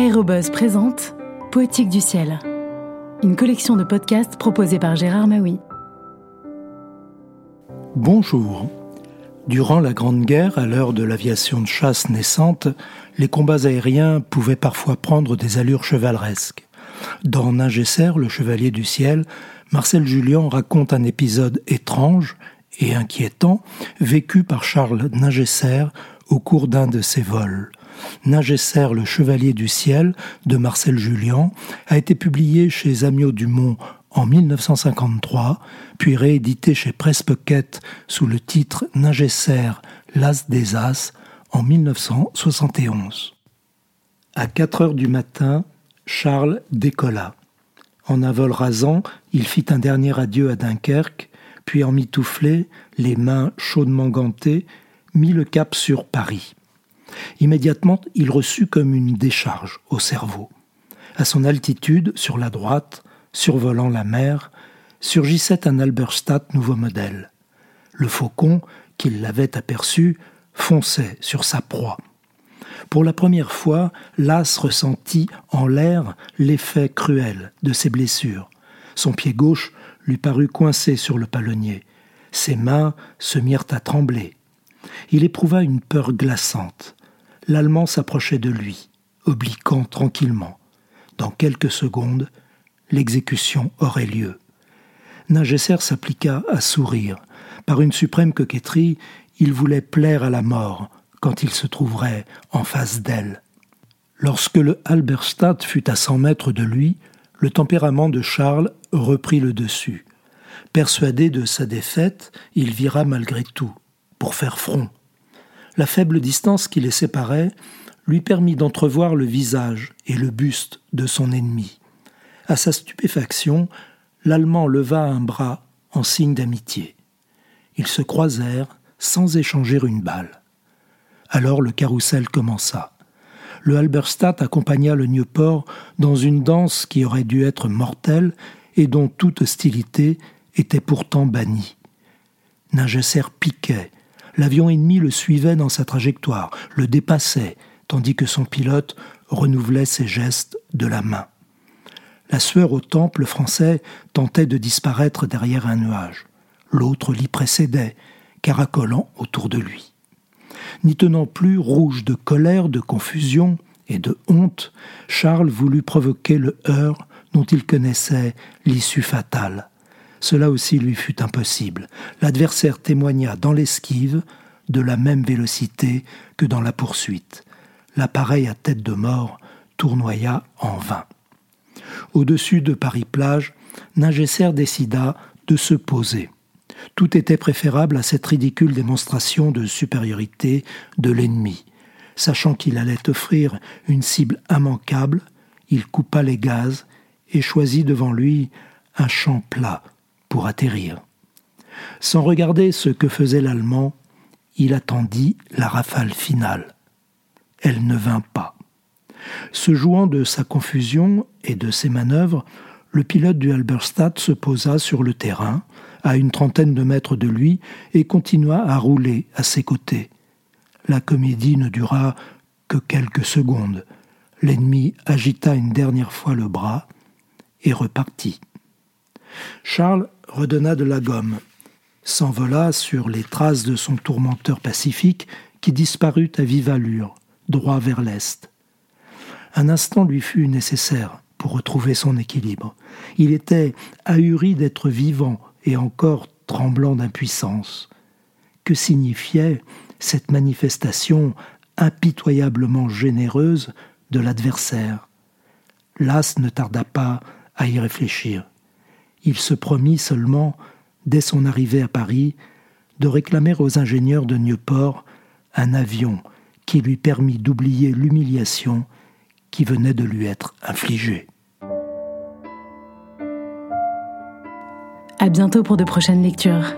Aérobuzz présente Poétique du ciel, une collection de podcasts proposée par Gérard Maui. Bonjour. Durant la Grande Guerre, à l'heure de l'aviation de chasse naissante, les combats aériens pouvaient parfois prendre des allures chevaleresques. Dans Ningesser, le chevalier du ciel, Marcel Julien raconte un épisode étrange et inquiétant vécu par Charles Ningesser au cours d'un de ses vols. Ningesser, le chevalier du ciel de Marcel Julien a été publié chez Amiot Dumont en 1953, puis réédité chez Presse sous le titre Ningesser, l'as des as en 1971. À 4 heures du matin, Charles décolla. En un vol rasant, il fit un dernier adieu à Dunkerque, puis en mitouflé, les mains chaudement gantées, mit le cap sur Paris. Immédiatement, il reçut comme une décharge au cerveau. À son altitude, sur la droite, survolant la mer, surgissait un Alberstadt nouveau modèle. Le faucon, qui l'avait aperçu, fonçait sur sa proie. Pour la première fois, l'as ressentit en l'air l'effet cruel de ses blessures. Son pied gauche lui parut coincé sur le palonnier. Ses mains se mirent à trembler. Il éprouva une peur glaçante l'Allemand s'approchait de lui, obliquant tranquillement. Dans quelques secondes, l'exécution aurait lieu. Ningesser s'appliqua à sourire. Par une suprême coquetterie, il voulait plaire à la mort quand il se trouverait en face d'elle. Lorsque le Halberstadt fut à cent mètres de lui, le tempérament de Charles reprit le dessus. Persuadé de sa défaite, il vira malgré tout, pour faire front, la faible distance qui les séparait lui permit d'entrevoir le visage et le buste de son ennemi. À sa stupéfaction, l'Allemand leva un bras en signe d'amitié. Ils se croisèrent sans échanger une balle. Alors le carrousel commença. Le Halberstadt accompagna le Nieuport dans une danse qui aurait dû être mortelle et dont toute hostilité était pourtant bannie. Ningesser piquait, L'avion ennemi le suivait dans sa trajectoire, le dépassait, tandis que son pilote renouvelait ses gestes de la main. La sueur au temple français tentait de disparaître derrière un nuage. L'autre l'y précédait, caracolant autour de lui. N'y tenant plus rouge de colère, de confusion et de honte, Charles voulut provoquer le heurt dont il connaissait l'issue fatale. Cela aussi lui fut impossible. L'adversaire témoigna dans l'esquive de la même vélocité que dans la poursuite. L'appareil à tête de mort tournoya en vain. Au-dessus de Paris-Plage, Ningesser décida de se poser. Tout était préférable à cette ridicule démonstration de supériorité de l'ennemi. Sachant qu'il allait offrir une cible immanquable, il coupa les gaz et choisit devant lui un champ plat pour atterrir. Sans regarder ce que faisait l'Allemand, il attendit la rafale finale. Elle ne vint pas. Se jouant de sa confusion et de ses manœuvres, le pilote du Halberstadt se posa sur le terrain, à une trentaine de mètres de lui, et continua à rouler à ses côtés. La comédie ne dura que quelques secondes. L'ennemi agita une dernière fois le bras et repartit. Charles redonna de la gomme, s'envola sur les traces de son tourmenteur pacifique qui disparut à vive allure, droit vers l'est. Un instant lui fut nécessaire pour retrouver son équilibre. Il était ahuri d'être vivant et encore tremblant d'impuissance. Que signifiait cette manifestation impitoyablement généreuse de l'adversaire? L'as ne tarda pas à y réfléchir il se promit seulement, dès son arrivée à Paris, de réclamer aux ingénieurs de Nieuport un avion qui lui permit d'oublier l'humiliation qui venait de lui être infligée. À bientôt pour de prochaines lectures.